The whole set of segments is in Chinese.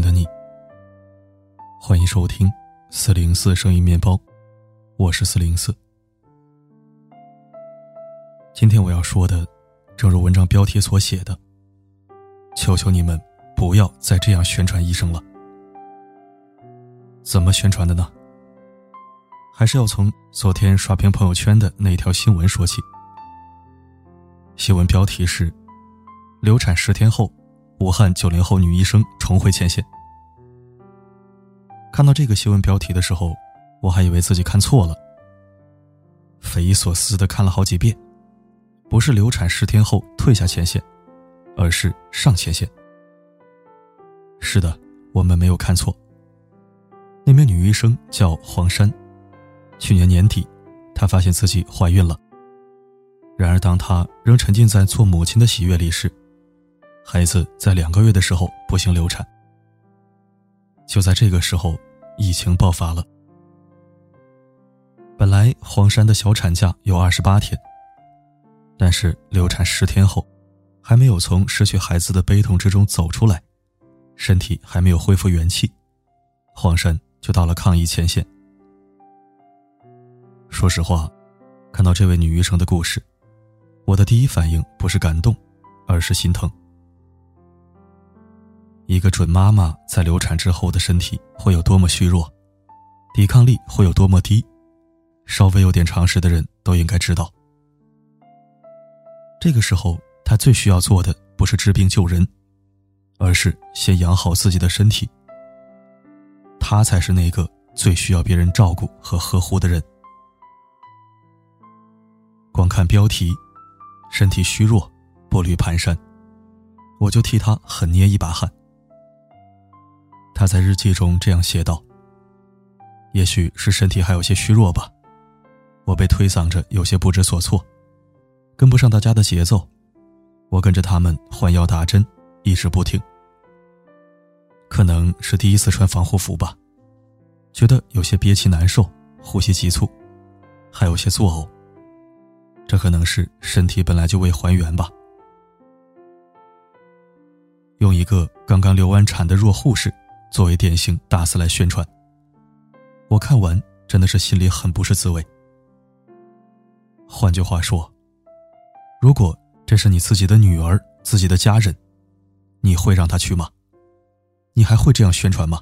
的，你。欢迎收听四零四声音面包，我是四零四。今天我要说的，正如文章标题所写的，求求你们不要再这样宣传医生了。怎么宣传的呢？还是要从昨天刷屏朋友圈的那条新闻说起。新闻标题是：流产十天后，武汉九零后女医生重回前线。看到这个新闻标题的时候，我还以为自己看错了，匪夷所思的看了好几遍，不是流产十天后退下前线，而是上前线。是的，我们没有看错。那名女医生叫黄珊，去年年底，她发现自己怀孕了。然而，当她仍沉浸在做母亲的喜悦里时，孩子在两个月的时候不幸流产。就在这个时候，疫情爆发了。本来黄山的小产假有二十八天，但是流产十天后，还没有从失去孩子的悲痛之中走出来，身体还没有恢复元气，黄山就到了抗疫前线。说实话，看到这位女医生的故事。我的第一反应不是感动，而是心疼。一个准妈妈在流产之后的身体会有多么虚弱，抵抗力会有多么低，稍微有点常识的人都应该知道。这个时候，她最需要做的不是治病救人，而是先养好自己的身体。她才是那个最需要别人照顾和呵护的人。光看标题。身体虚弱，步履蹒跚，我就替他狠捏一把汗。他在日记中这样写道：“也许是身体还有些虚弱吧，我被推搡着，有些不知所措，跟不上大家的节奏。我跟着他们换药打针，一直不停。可能是第一次穿防护服吧，觉得有些憋气难受，呼吸急促，还有些作呕。”这可能是身体本来就未还原吧。用一个刚刚流完产的弱护士作为典型大肆来宣传，我看完真的是心里很不是滋味。换句话说，如果这是你自己的女儿、自己的家人，你会让她去吗？你还会这样宣传吗？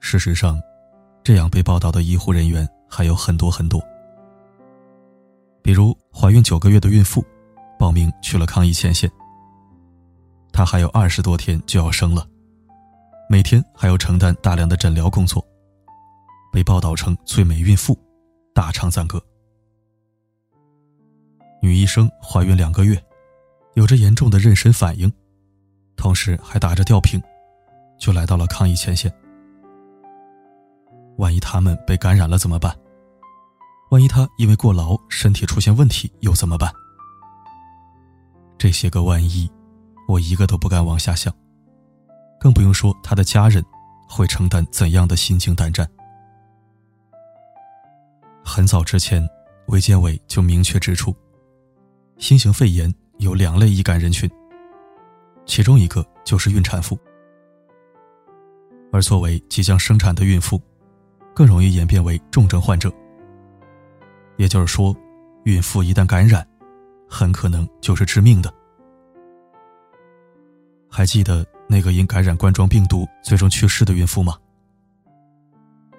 事实上，这样被报道的医护人员还有很多很多。比如怀孕九个月的孕妇，报名去了抗疫前线。她还有二十多天就要生了，每天还要承担大量的诊疗工作，被报道成最美孕妇，大唱赞歌。女医生怀孕两个月，有着严重的妊娠反应，同时还打着吊瓶，就来到了抗疫前线。万一他们被感染了怎么办？万一他因为过劳身体出现问题又怎么办？这些个万一，我一个都不敢往下想，更不用说他的家人会承担怎样的心惊胆战。很早之前，卫健委就明确指出，新型肺炎有两类易感人群，其中一个就是孕产妇，而作为即将生产的孕妇，更容易演变为重症患者。也就是说，孕妇一旦感染，很可能就是致命的。还记得那个因感染冠状病毒最终去世的孕妇吗？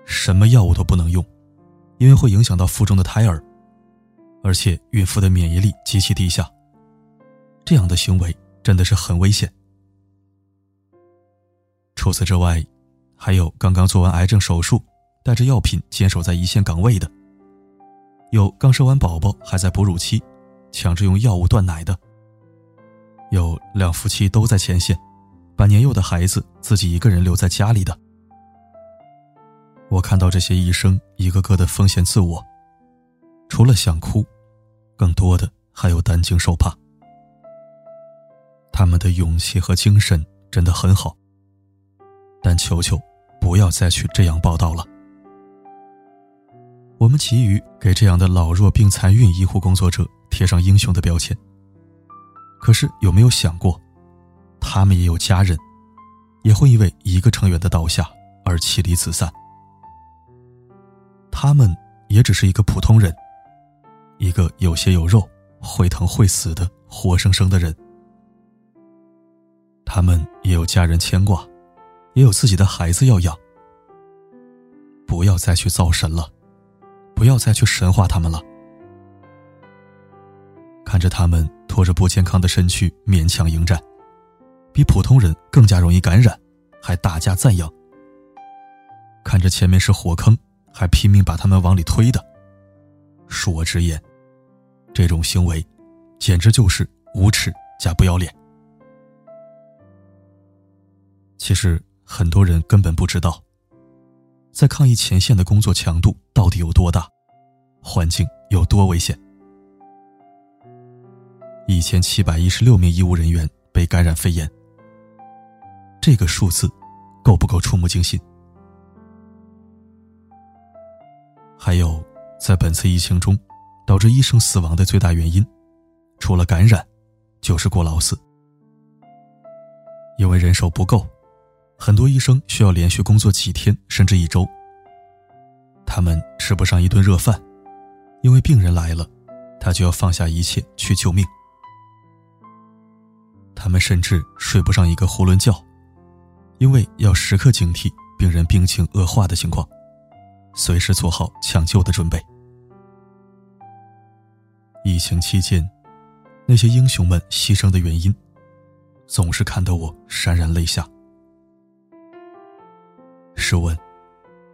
什么药物都不能用，因为会影响到腹中的胎儿，而且孕妇的免疫力极其低下。这样的行为真的是很危险。除此之外，还有刚刚做完癌症手术，带着药品坚守在一线岗位的。有刚生完宝宝还在哺乳期，强制用药物断奶的；有两夫妻都在前线，把年幼的孩子自己一个人留在家里的。我看到这些医生一个个的奉献自我，除了想哭，更多的还有担惊受怕。他们的勇气和精神真的很好，但求求不要再去这样报道了。我们急于给这样的老弱病残孕医护工作者贴上英雄的标签，可是有没有想过，他们也有家人，也会因为一个成员的倒下而妻离子散。他们也只是一个普通人，一个有血有肉、会疼会死的活生生的人。他们也有家人牵挂，也有自己的孩子要养。不要再去造神了，不要再去神化他们了。看着他们拖着不健康的身躯勉强迎战，比普通人更加容易感染，还大加赞扬。看着前面是火坑，还拼命把他们往里推的，恕我直言，这种行为简直就是无耻加不要脸。其实很多人根本不知道。在抗疫前线的工作强度到底有多大，环境有多危险？一千七百一十六名医务人员被感染肺炎，这个数字够不够触目惊心？还有，在本次疫情中，导致医生死亡的最大原因，除了感染，就是过劳死。因为人手不够。很多医生需要连续工作几天甚至一周，他们吃不上一顿热饭，因为病人来了，他就要放下一切去救命。他们甚至睡不上一个囫囵觉，因为要时刻警惕病人病情恶化的情况，随时做好抢救的准备。疫情期间，那些英雄们牺牲的原因，总是看得我潸然泪下。试问，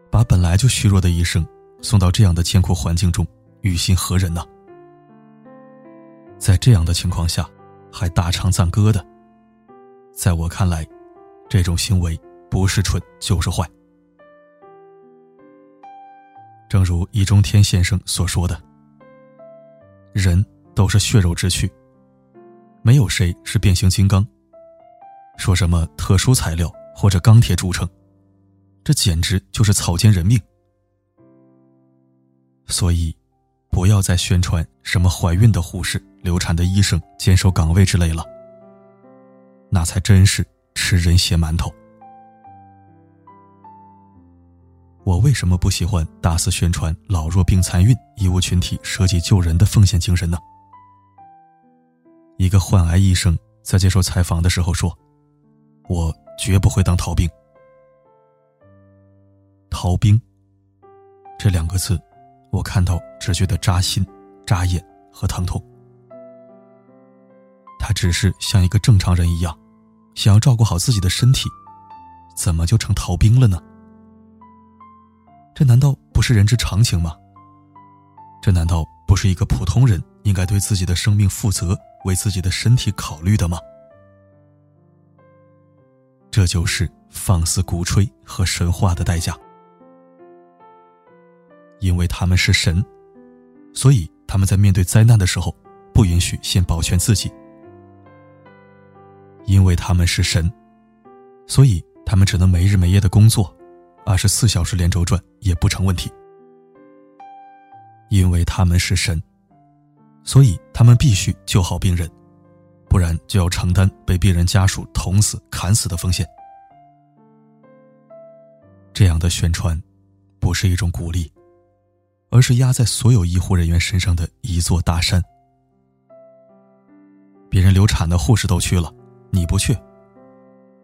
把本来就虚弱的医生送到这样的艰苦环境中，于心何忍呢？在这样的情况下，还大唱赞歌的，在我看来，这种行为不是蠢就是坏。正如易中天先生所说的：“人都是血肉之躯，没有谁是变形金刚，说什么特殊材料或者钢铁铸成。”这简直就是草菅人命，所以，不要再宣传什么怀孕的护士、流产的医生坚守岗位之类了，那才真是吃人血馒头。我为什么不喜欢大肆宣传老弱病残孕医务群体舍己救人的奉献精神呢？一个患癌医生在接受采访的时候说：“我绝不会当逃兵。”逃兵。这两个字，我看到只觉得扎心、扎眼和疼痛。他只是像一个正常人一样，想要照顾好自己的身体，怎么就成逃兵了呢？这难道不是人之常情吗？这难道不是一个普通人应该对自己的生命负责、为自己的身体考虑的吗？这就是放肆鼓吹和神话的代价。因为他们是神，所以他们在面对灾难的时候，不允许先保全自己。因为他们是神，所以他们只能没日没夜的工作，二十四小时连轴转也不成问题。因为他们是神，所以他们必须救好病人，不然就要承担被病人家属捅死、砍死的风险。这样的宣传，不是一种鼓励。而是压在所有医护人员身上的一座大山。别人流产的护士都去了，你不去；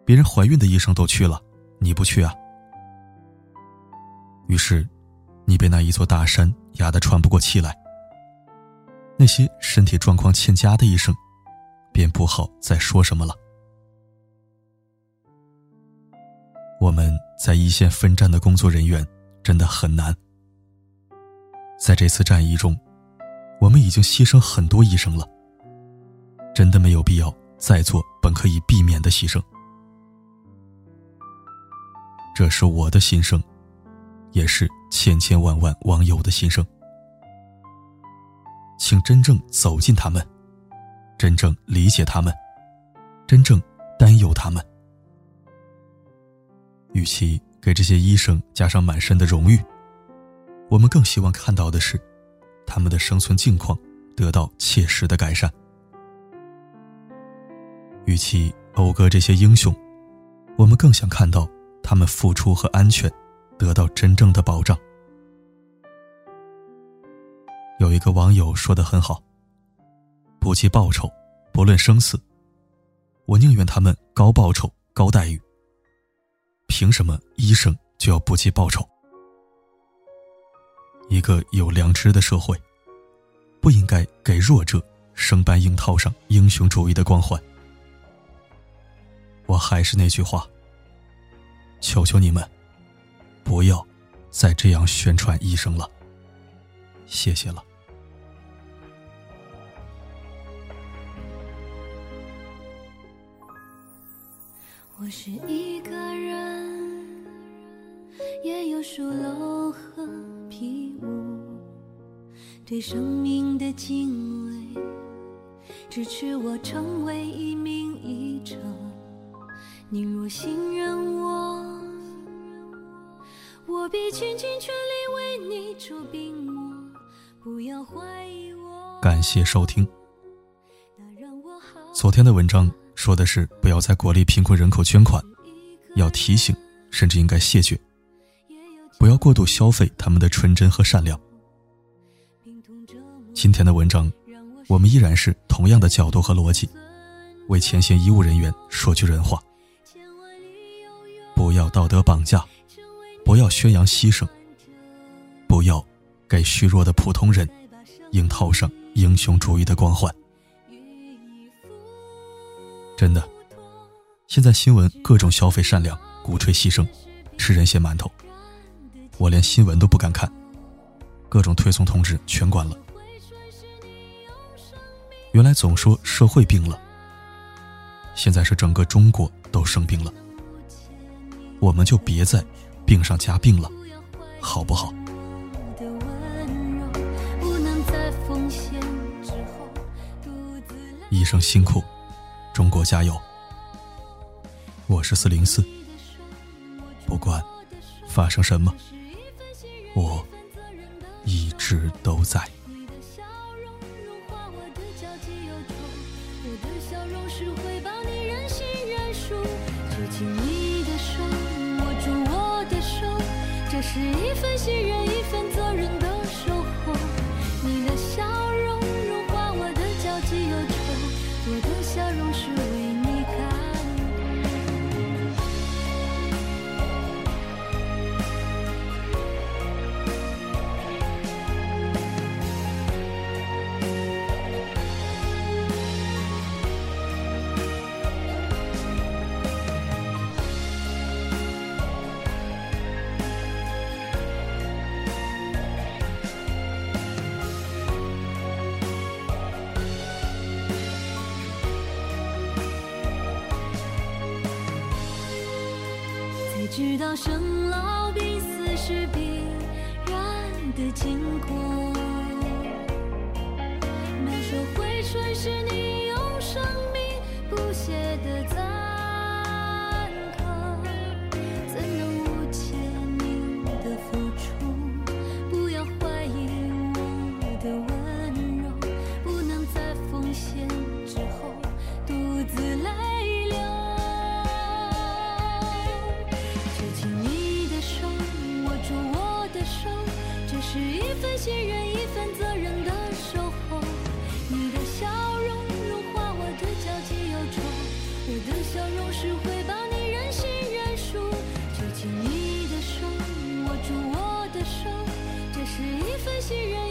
别人怀孕的医生都去了，你不去啊。于是，你被那一座大山压得喘不过气来。那些身体状况欠佳的医生，便不好再说什么了。我们在一线奋战的工作人员，真的很难。在这次战役中，我们已经牺牲很多医生了。真的没有必要再做本可以避免的牺牲。这是我的心声，也是千千万万网友的心声。请真正走进他们，真正理解他们，真正担忧他们。与其给这些医生加上满身的荣誉。我们更希望看到的是，他们的生存境况得到切实的改善。与其讴歌这些英雄，我们更想看到他们付出和安全得到真正的保障。有一个网友说的很好：“不计报酬，不论生死，我宁愿他们高报酬、高待遇。凭什么医生就要不计报酬？一个有良知的社会，不应该给弱者生搬硬套上英雄主义的光环。”我还是那句话，求求你们，不要再这样宣传医生了，谢谢了。我是一个人，也有树楼和皮屋，对生命的敬畏，支持我成为一名医者。你若信任我，我必倾尽全力为你做病魔。不要怀疑我。感谢收听。昨天的文章。说的是不要在国立贫困人口捐款，要提醒，甚至应该谢绝，不要过度消费他们的纯真和善良。今天的文章，我们依然是同样的角度和逻辑，为前线医务人员说句人话：不要道德绑架，不要宣扬牺牲，不要给虚弱的普通人硬套上英雄主义的光环。真的，现在新闻各种消费善良，鼓吹牺牲，吃人血馒头，我连新闻都不敢看，各种推送通知全关了。原来总说社会病了，现在是整个中国都生病了，我们就别再病上加病了，好不好？医生辛苦。中国加油！我是四零四，不管发生什么，我一直都在。直到生老病死是必然的经过，妙手回春是，你用生命不懈的在。些人